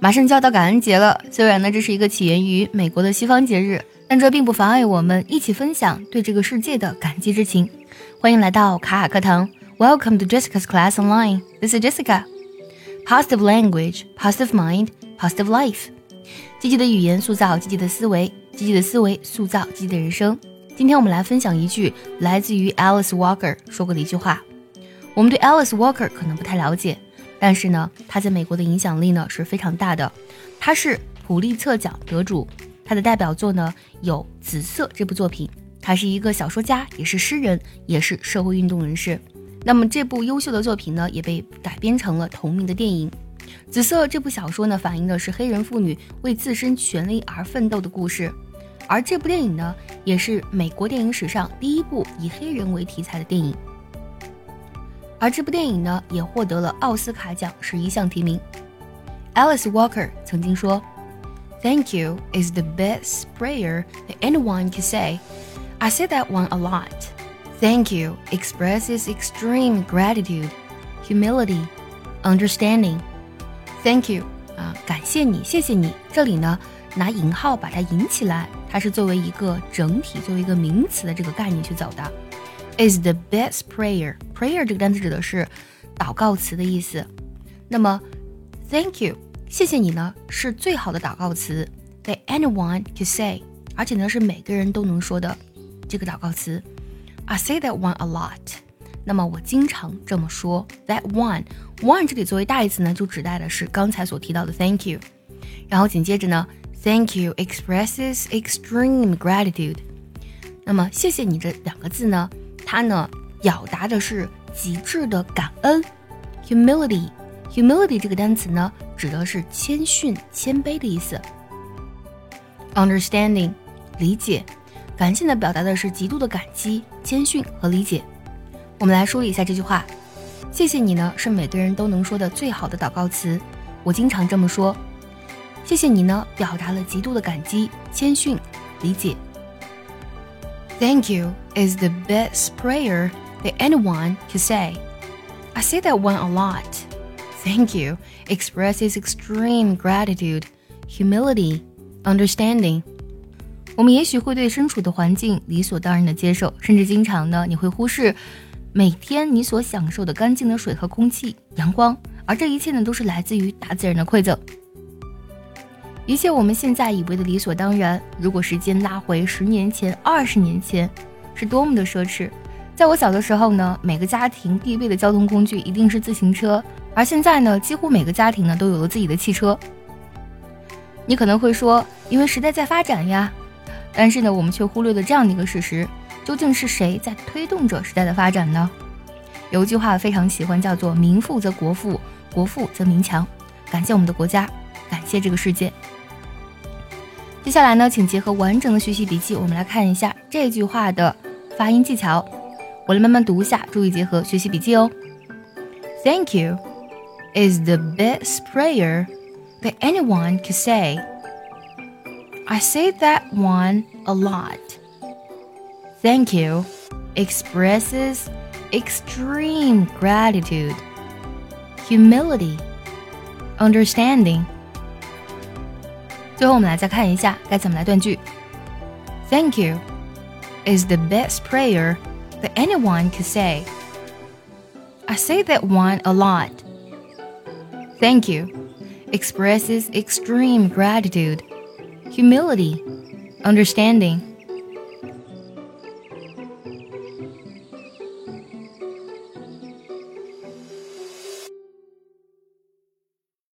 马上就要到感恩节了，虽然呢这是一个起源于美国的西方节日，但这并不妨碍我们一起分享对这个世界的感激之情。欢迎来到卡卡课堂，Welcome to Jessica's Class Online. This is Jessica. Positive language, positive mind, positive life. 积极的语言塑造积极的思维，积极的思维塑造积极的人生。今天我们来分享一句来自于 Alice Walker 说过的一句话。我们对 Alice Walker 可能不太了解。但是呢，他在美国的影响力呢是非常大的。他是普利策奖得主，他的代表作呢有《紫色》这部作品。他是一个小说家，也是诗人，也是社会运动人士。那么这部优秀的作品呢，也被改编成了同名的电影。《紫色》这部小说呢，反映的是黑人妇女为自身权利而奋斗的故事。而这部电影呢，也是美国电影史上第一部以黑人为题材的电影。而这部电影呢，也获得了奥斯卡奖十一项提名。Alice Walker 曾经说：“Thank you is the best prayer that anyone can say. I say that one a lot. Thank you expresses extreme gratitude, humility, understanding. Thank you 啊，感谢你，谢谢你。这里呢，拿引号把它引起来，它是作为一个整体，作为一个名词的这个概念去走的。” is the best prayer. Prayer 这个单词指的是祷告词的意思。那么，Thank you，谢谢你呢，是最好的祷告词，that anyone can say，而且呢是每个人都能说的这个祷告词。I say that one a lot。那么我经常这么说。That one，one 这里作为代词呢，就指代的是刚才所提到的 Thank you。然后紧接着呢，Thank you expresses extreme gratitude。那么谢谢你这两个字呢？ 它呢，表达的是极致的感恩，humility，humility 这个单词呢，指的是谦逊、谦卑的意思。understanding，理解，感谢呢，表达的是极度的感激、谦逊和理解。我们来梳理一下这句话：谢谢你呢，是每个人都能说的最好的祷告词，我经常这么说。谢谢你呢，表达了极度的感激、谦逊、理解。Thank you is the best prayer that anyone can say. I say that one a lot. Thank you expresses extreme gratitude, humility, understanding. 我们也许会对身处的环境理所当然的接受，甚至经常呢，你会忽视每天你所享受的干净的水和空气、阳光，而这一切呢，都是来自于大自然的馈赠。 一切我们现在以为的理所当然，如果时间拉回十年前、二十年前，是多么的奢侈。在我小的时候呢，每个家庭必备的交通工具一定是自行车，而现在呢，几乎每个家庭呢都有了自己的汽车。你可能会说，因为时代在发展呀，但是呢，我们却忽略了这样的一个事实：究竟是谁在推动着时代的发展呢？有一句话非常喜欢，叫做“民富则国富，国富则民强”。感谢我们的国家，感谢这个世界。接下来呢，请结合完整的学习笔记，我们来看一下这句话的发音技巧。我来慢慢读一下，注意结合学习笔记哦。Thank you is the best prayer that anyone can say. I say that one a lot. Thank you expresses extreme gratitude, humility, understanding. 最后，我们来再看一下该怎么来断句。Thank you is the best prayer that anyone could say. I say that one a lot. Thank you expresses extreme gratitude, humility, understanding.